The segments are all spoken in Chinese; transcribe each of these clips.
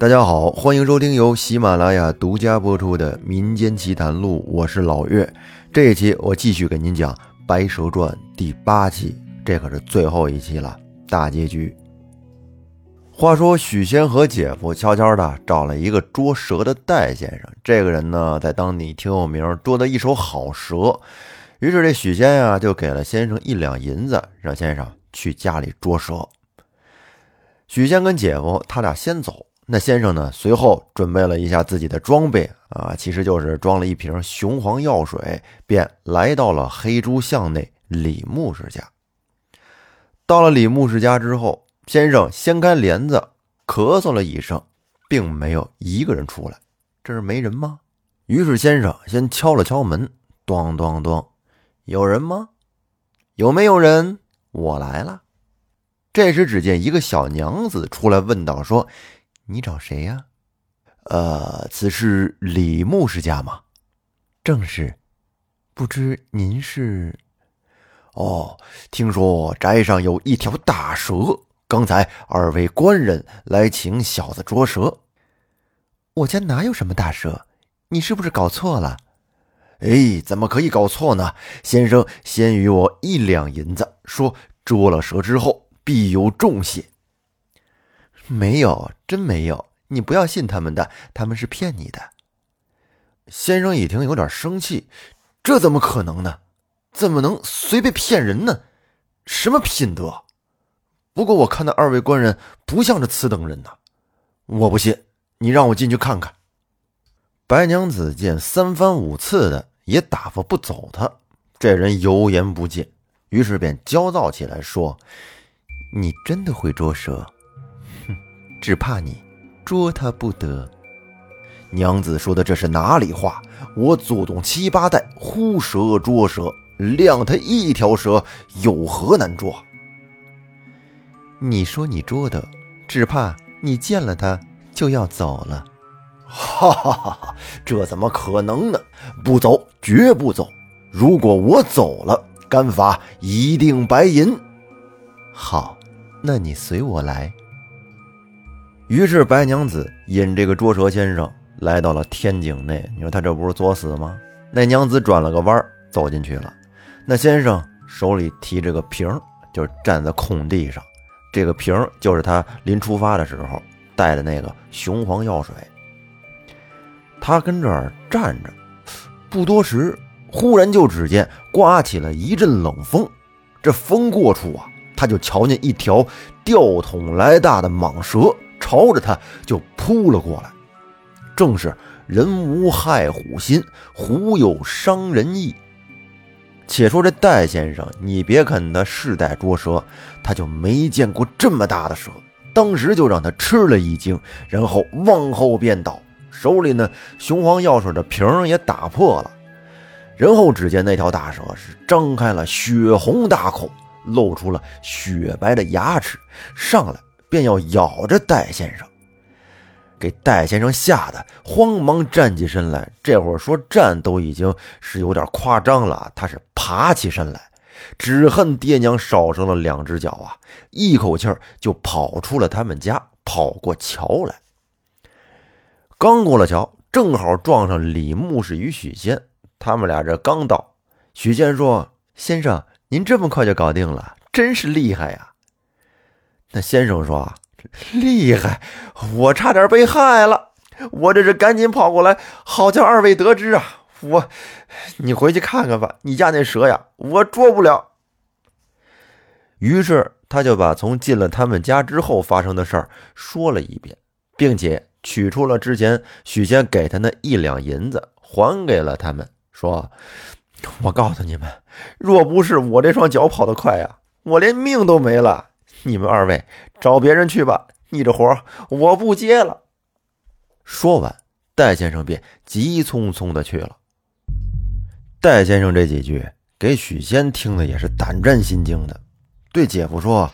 大家好，欢迎收听由喜马拉雅独家播出的《民间奇谈录》，我是老岳。这一期我继续给您讲《白蛇传》第八期，这可是最后一期了，大结局。话说许仙和姐夫悄悄的找了一个捉蛇的戴先生，这个人呢在当地挺有名，捉的一手好蛇。于是这许仙呀就给了先生一两银子，让先生去家里捉蛇。许仙跟姐夫他俩先走。那先生呢？随后准备了一下自己的装备啊，其实就是装了一瓶雄黄药水，便来到了黑猪巷内李牧师家。到了李牧师家之后，先生掀开帘子，咳嗽了一声，并没有一个人出来。这是没人吗？于是先生先敲了敲门，咚咚咚，有人吗？有没有人？我来了。这时，只见一个小娘子出来问道：“说。”你找谁呀？呃，此是李牧师家吗？正是。不知您是？哦，听说宅上有一条大蛇，刚才二位官人来请小子捉蛇。我家哪有什么大蛇？你是不是搞错了？哎，怎么可以搞错呢？先生先与我一两银子，说捉了蛇之后必有重谢。没有，真没有！你不要信他们的，他们是骗你的。先生一听有点生气，这怎么可能呢？怎么能随便骗人呢？什么品德？不过我看那二位官人不像是此等人呐，我不信，你让我进去看看。白娘子见三番五次的也打发不走他，这人油盐不进，于是便焦躁起来，说：“你真的会捉蛇？”只怕你捉他不得。娘子说的这是哪里话？我祖宗七八代呼蛇捉蛇，量他一条蛇有何难捉？你说你捉的，只怕你见了他就要走了。哈哈哈哈！这怎么可能呢？不走，绝不走！如果我走了，干罚一定白银。好，那你随我来。于是白娘子引这个捉蛇先生来到了天井内。你说他这不是作死吗？那娘子转了个弯走进去了。那先生手里提着个瓶就站在空地上。这个瓶就是他临出发的时候带的那个雄黄药水。他跟这儿站着，不多时，忽然就只见刮起了一阵冷风。这风过处啊，他就瞧见一条吊桶来大的蟒蛇。朝着他就扑了过来，正是人无害虎心，虎有伤人意。且说这戴先生，你别看他世代捉蛇，他就没见过这么大的蛇，当时就让他吃了一惊，然后往后便倒，手里呢雄黄药水的瓶也打破了。然后只见那条大蛇是张开了血红大口，露出了雪白的牙齿，上来。便要咬着戴先生，给戴先生吓得慌忙站起身来。这会儿说站都已经是有点夸张了，他是爬起身来，只恨爹娘少生了两只脚啊！一口气就跑出了他们家，跑过桥来。刚过了桥，正好撞上李牧师与许仙。他们俩这刚到，许仙说：“先生，您这么快就搞定了，真是厉害呀！”那先生说：“厉害，我差点被害了，我这是赶紧跑过来，好叫二位得知啊！我，你回去看看吧，你家那蛇呀，我捉不了。”于是他就把从进了他们家之后发生的事儿说了一遍，并且取出了之前许仙给他那一两银子，还给了他们，说：“我告诉你们，若不是我这双脚跑得快呀，我连命都没了。”你们二位找别人去吧，你这活我不接了。说完，戴先生便急匆匆的去了。戴先生这几句给许仙听的也是胆战心惊的，对姐夫说：“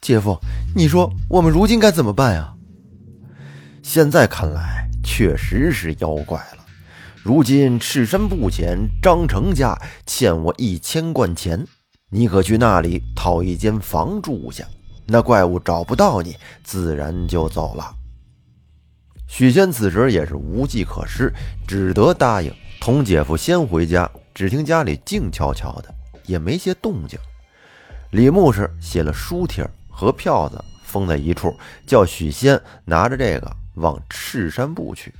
姐夫，你说我们如今该怎么办呀？”现在看来确实是妖怪了。如今赤山不前张成家欠我一千贯钱。你可去那里讨一间房住下，那怪物找不到你，自然就走了。许仙此时也是无计可施，只得答应同姐夫先回家。只听家里静悄悄的，也没些动静。李牧师写了书帖和票子封在一处，叫许仙拿着这个往赤山部去。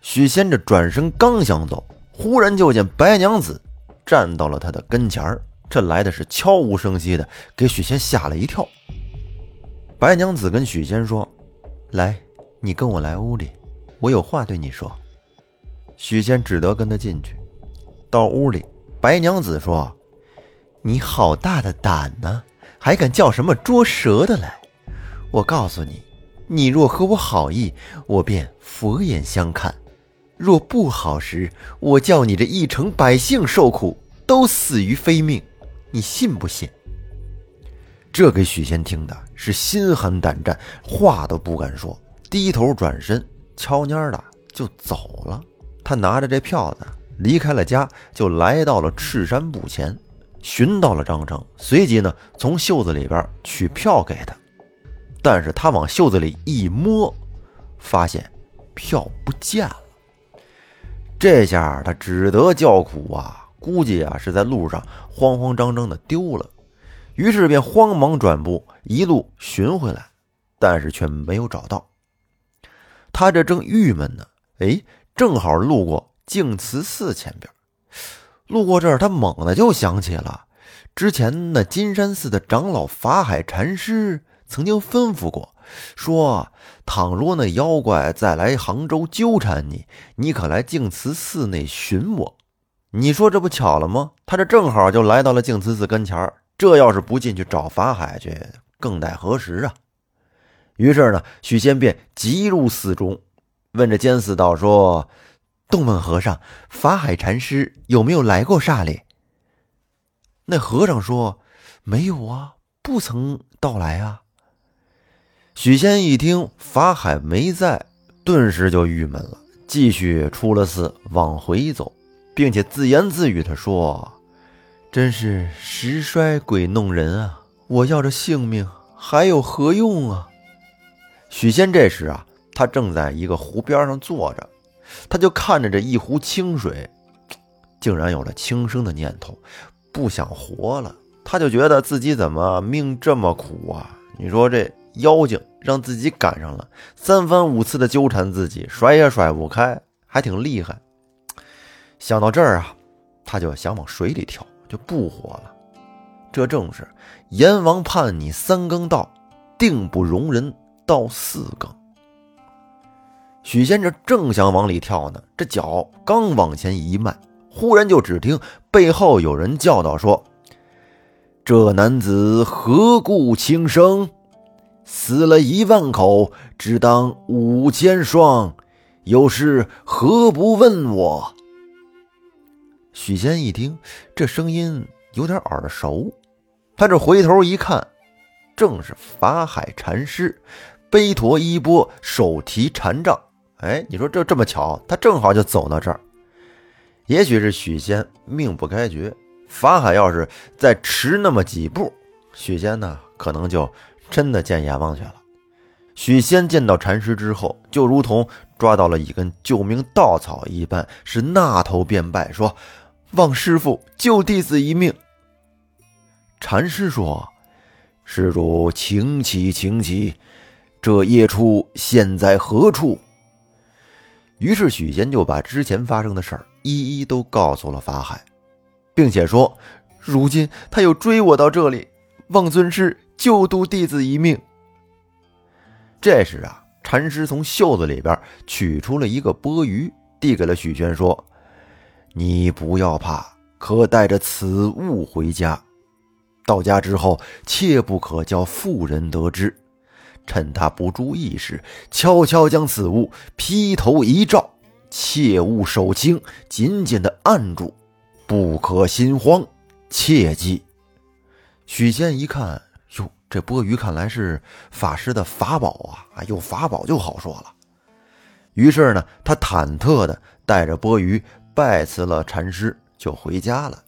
许仙这转身刚想走，忽然就见白娘子站到了他的跟前儿。这来的是悄无声息的，给许仙吓了一跳。白娘子跟许仙说：“来，你跟我来屋里，我有话对你说。”许仙只得跟他进去。到屋里，白娘子说：“你好大的胆呢，还敢叫什么捉蛇的来？我告诉你，你若和我好意，我便佛眼相看；若不好时，我叫你这一城百姓受苦，都死于非命。你信不信？”这给许仙听的是心寒胆战，话都不敢说，低头转身，悄蔫的就走了。他拿着这票子。离开了家，就来到了赤山步前，寻到了张成，随即呢，从袖子里边取票给他。但是他往袖子里一摸，发现票不见了。这下他只得叫苦啊，估计啊是在路上慌慌张张的丢了，于是便慌忙转步，一路寻回来，但是却没有找到。他这正郁闷呢，哎，正好路过。净慈寺前边，路过这儿，他猛地就想起了之前那金山寺的长老法海禅师曾经吩咐过，说倘若那妖怪再来杭州纠缠你，你可来净慈寺内寻我。你说这不巧了吗？他这正好就来到了净慈寺跟前儿，这要是不进去找法海去，更待何时啊？于是呢，许仙便急入寺中，问这监寺道说。洞问和尚：“法海禅师有没有来过刹里？”那和尚说：“没有啊，不曾到来啊。”许仙一听法海没在，顿时就郁闷了，继续出了寺往回走，并且自言自语：“地说，真是时衰鬼弄人啊！我要这性命还有何用啊？”许仙这时啊，他正在一个湖边上坐着。他就看着这一壶清水，竟然有了轻生的念头，不想活了。他就觉得自己怎么命这么苦啊？你说这妖精让自己赶上了，三番五次的纠缠自己，甩也甩不开，还挺厉害。想到这儿啊，他就想往水里跳，就不活了。这正是阎王判你三更到，定不容人到四更。许仙这正想往里跳呢，这脚刚往前一迈，忽然就只听背后有人叫道：“说这男子何故轻生？死了一万口，只当五千双。有事何不问我？”许仙一听这声音有点耳熟，他这回头一看，正是法海禅师，背驮衣钵，手提禅杖。哎，你说这这么巧，他正好就走到这儿。也许是许仙命不该绝，法海要是再迟那么几步，许仙呢可能就真的见阎王去了。许仙见到禅师之后，就如同抓到了一根救命稻草一般，是那头便拜说：“望师傅救弟子一命。”禅师说：“施主，请起，请起。这夜出现在何处？”于是许仙就把之前发生的事儿一一都告诉了法海，并且说：“如今他又追我到这里，望尊师救度弟子一命。”这时啊，禅师从袖子里边取出了一个钵盂，递给了许仙，说：“你不要怕，可带着此物回家。到家之后，切不可叫妇人得知。”趁他不注意时，悄悄将此物劈头一照，切勿手轻，紧紧的按住，不可心慌，切记。许仙一看，哟，这钵盂看来是法师的法宝啊！啊，有法宝就好说了。于是呢，他忐忑的带着钵盂拜辞了禅师，就回家了。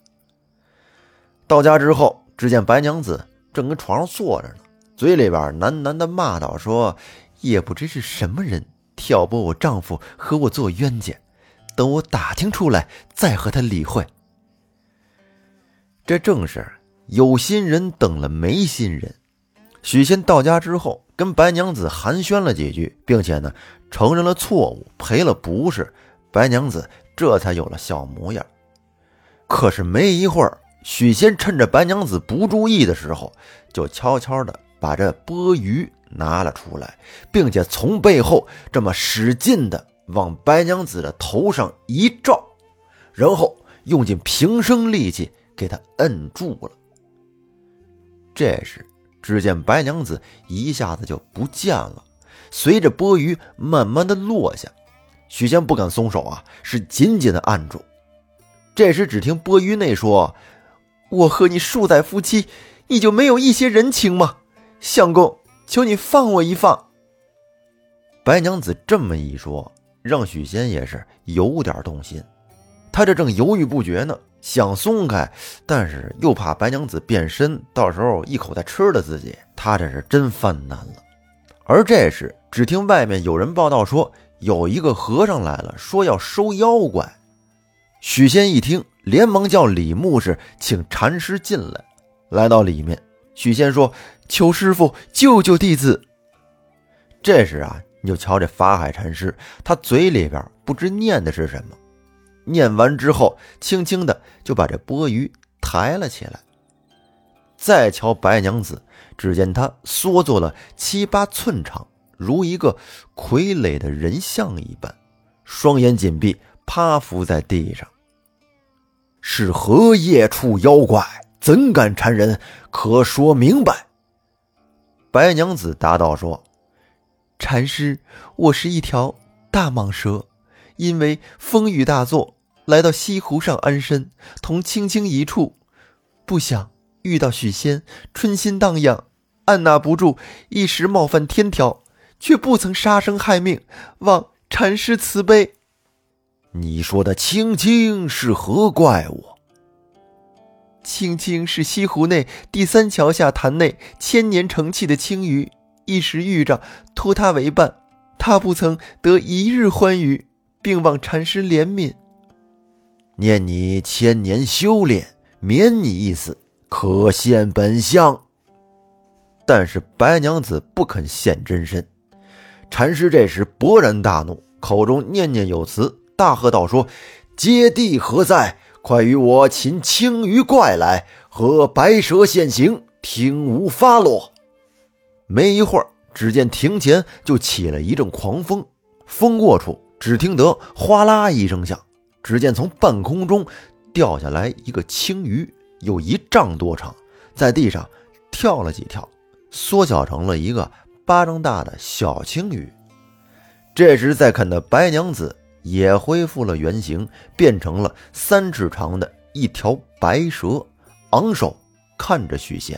到家之后，只见白娘子正跟床上坐着呢。嘴里边喃喃的骂道：“说，也不知是什么人，挑拨我丈夫和我做冤家，等我打听出来再和他理会。这正是有心人等了没心人。许仙到家之后，跟白娘子寒暄了几句，并且呢承认了错误，赔了不是，白娘子这才有了笑模样。可是没一会儿，许仙趁着白娘子不注意的时候，就悄悄的把这钵盂拿了出来，并且从背后这么使劲的往白娘子的头上一照，然后用尽平生力气给她摁住了。这时。只见白娘子一下子就不见了，随着钵盂慢慢的落下，许仙不敢松手啊，是紧紧的按住。这时只听钵盂内说：“我和你数载夫妻，你就没有一些人情吗？相公，求你放我一放。”白娘子这么一说，让许仙也是有点动心。他这正犹豫不决呢。想松开，但是又怕白娘子变身，到时候一口再吃了自己，他这是真犯难了。而这时，只听外面有人报道说，有一个和尚来了，说要收妖怪。许仙一听，连忙叫李牧师请禅师进来。来到里面，许仙说：“求师傅救救弟子。”这时啊，你就瞧这法海禅师，他嘴里边不知念的是什么。念完之后，轻轻的就把这钵盂抬了起来。再瞧白娘子，只见她缩作了七八寸长，如一个傀儡的人像一般，双眼紧闭，趴伏在地上。是何夜处妖怪？怎敢缠人？可说明白。白娘子答道：“说，禅师，我是一条大蟒蛇，因为风雨大作。”来到西湖上安身，同青青一处，不想遇到许仙，春心荡漾，按捺不住，一时冒犯天条，却不曾杀生害命，望禅师慈悲。你说的青青是何怪物？青青是西湖内第三桥下潭内千年成器的青鱼，一时遇着，托他为伴，他不曾得一日欢愉，并望禅师怜悯。念你千年修炼，免你一死，可现本相。但是白娘子不肯现真身。禅师这时勃然大怒，口中念念有词，大喝道：“说，接地何在？快与我擒青鱼怪来，和白蛇现形，听吾发落。”没一会儿，只见庭前就起了一阵狂风，风过处，只听得哗啦一声响。只见从半空中掉下来一个青鱼，有一丈多长，在地上跳了几跳，缩小成了一个巴掌大的小青鱼。这时再看的白娘子也恢复了原形，变成了三尺长的一条白蛇，昂首看着许仙。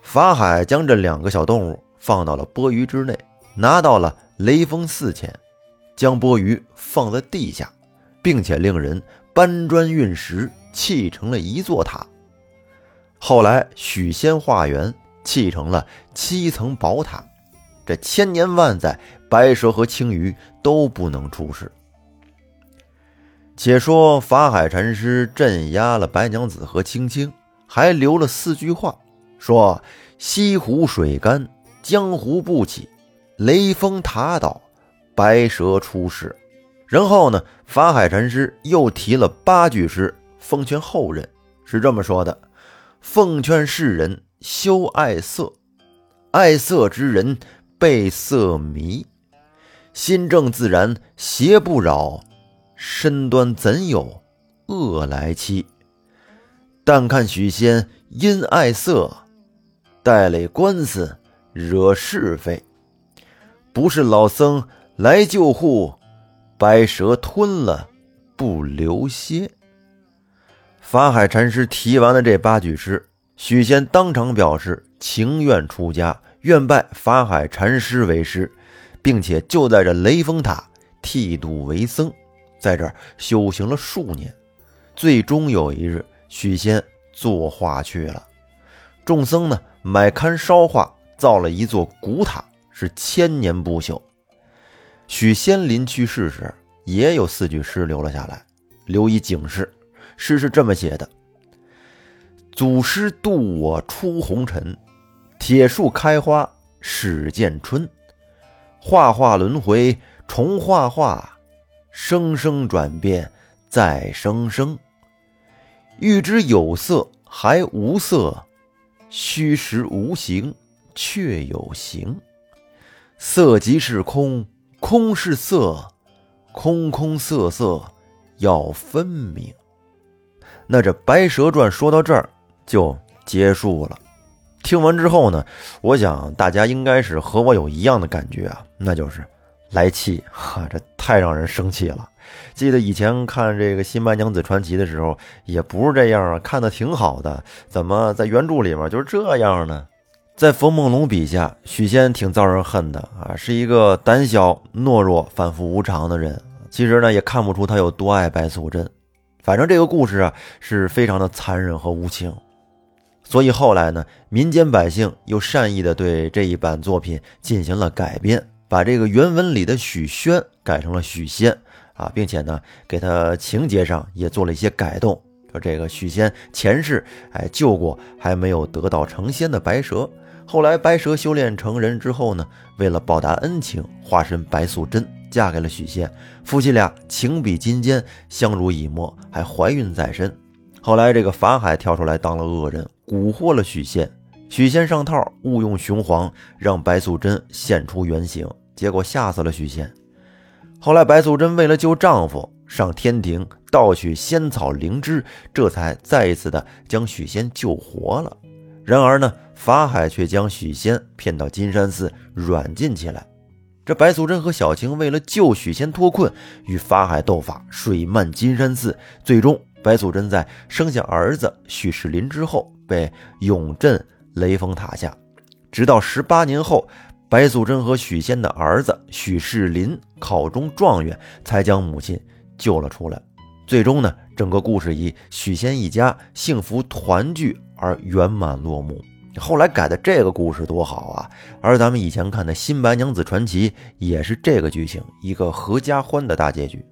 法海将这两个小动物放到了钵盂之内，拿到了雷锋寺前。将钵盂放在地下，并且令人搬砖运石砌成了一座塔。后来许仙化缘，砌成了七层宝塔。这千年万载，白蛇和青鱼都不能出世。且说法海禅师镇压了白娘子和青青，还留了四句话：说西湖水干，江湖不起，雷峰塔倒。白蛇出世，然后呢？法海禅师又提了八句诗，奉劝后人，是这么说的：“奉劝世人修爱色，爱色之人被色迷。心正自然邪不扰，身端怎有恶来欺？但看许仙因爱色，带累官司，惹是非，不是老僧。”来救护，白蛇吞了不留歇。法海禅师提完了这八句诗，许仙当场表示情愿出家，愿拜法海禅师为师，并且就在这雷峰塔剃度为僧，在这儿修行了数年。最终有一日，许仙作画去了，众僧呢买龛烧画，造了一座古塔，是千年不朽。许仙临去世时，也有四句诗留了下来，留以警示。诗是这么写的：“祖师渡我出红尘，铁树开花始见春。画画轮回重画画，生生转变再生生。欲知有色还无色，虚实无形却有形。色即是空，空是色，空空色色要分明。”那这《白蛇传》说到这儿就结束了。听完之后呢，我想大家应该是和我有一样的感觉啊，那就是来气哈，这太让人生气了。记得以前看这个《新白娘子传奇》的时候，也不是这样啊，看的挺好的，怎么在原著里面就是这样呢？在冯梦龙笔下，许仙挺遭人恨的啊，是一个胆小懦弱、反复无常的人。其实呢，也看不出他有多爱白素贞。反正这个故事啊是非常的残忍和无情，所以后来呢，民间百姓又善意的对这一版作品进行了改编，把这个原文里的许宣改成了许仙啊，并且呢，给他情节上也做了一些改动，说这个许仙前世哎救过还没有得道成仙的白蛇，后来白蛇修炼成人之后呢，为了报答恩情，化身白素贞。嫁给了许仙，夫妻俩情比金坚，相濡以沫，还怀孕在身。后来这个法海跳出来当了恶人，蛊惑了许仙。许仙上套，误用雄黄，让白素贞现出原形，结果吓死了许仙。后来白素贞为了救丈夫，上天庭盗取仙草灵芝，这才再一次的将许仙救活了。然而呢，法海却将许仙骗到金山寺软禁起来。这白素贞和小青为了救许仙脱困，与法海斗法，水漫金山寺。最终，白素贞在生下儿子许世林之后，被永镇雷峰塔下。直到十八年后，白素贞和许仙的儿子许世林考中状元，才将母亲救了出来。最终呢，整个故事以许仙一家幸福团聚而圆满落幕。后来改的这个故事多好啊！而咱们以前看的《新白娘子传奇》也是这个剧情，一个合家欢的大结局。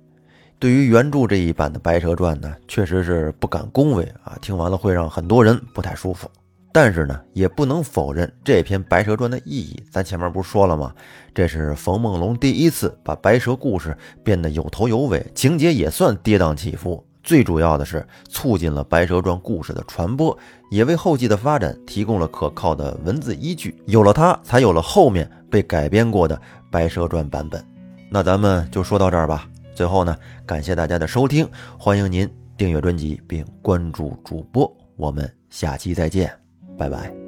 对于原著这一版的《白蛇传》呢，确实是不敢恭维啊，听完了会让很多人不太舒服。但是呢，也不能否认这篇《白蛇传》的意义。咱前面不是说了吗？这是冯梦龙第一次把白蛇故事变得有头有尾，情节也算跌宕起伏。最主要的是，促进了《白蛇传》故事的传播，也为后继的发展提供了可靠的文字依据。有了它，才有了后面被改编过的《白蛇传》版本。那咱们就说到这儿吧。最后呢，感谢大家的收听，欢迎您订阅专辑并关注主播。我们下期再见，拜拜。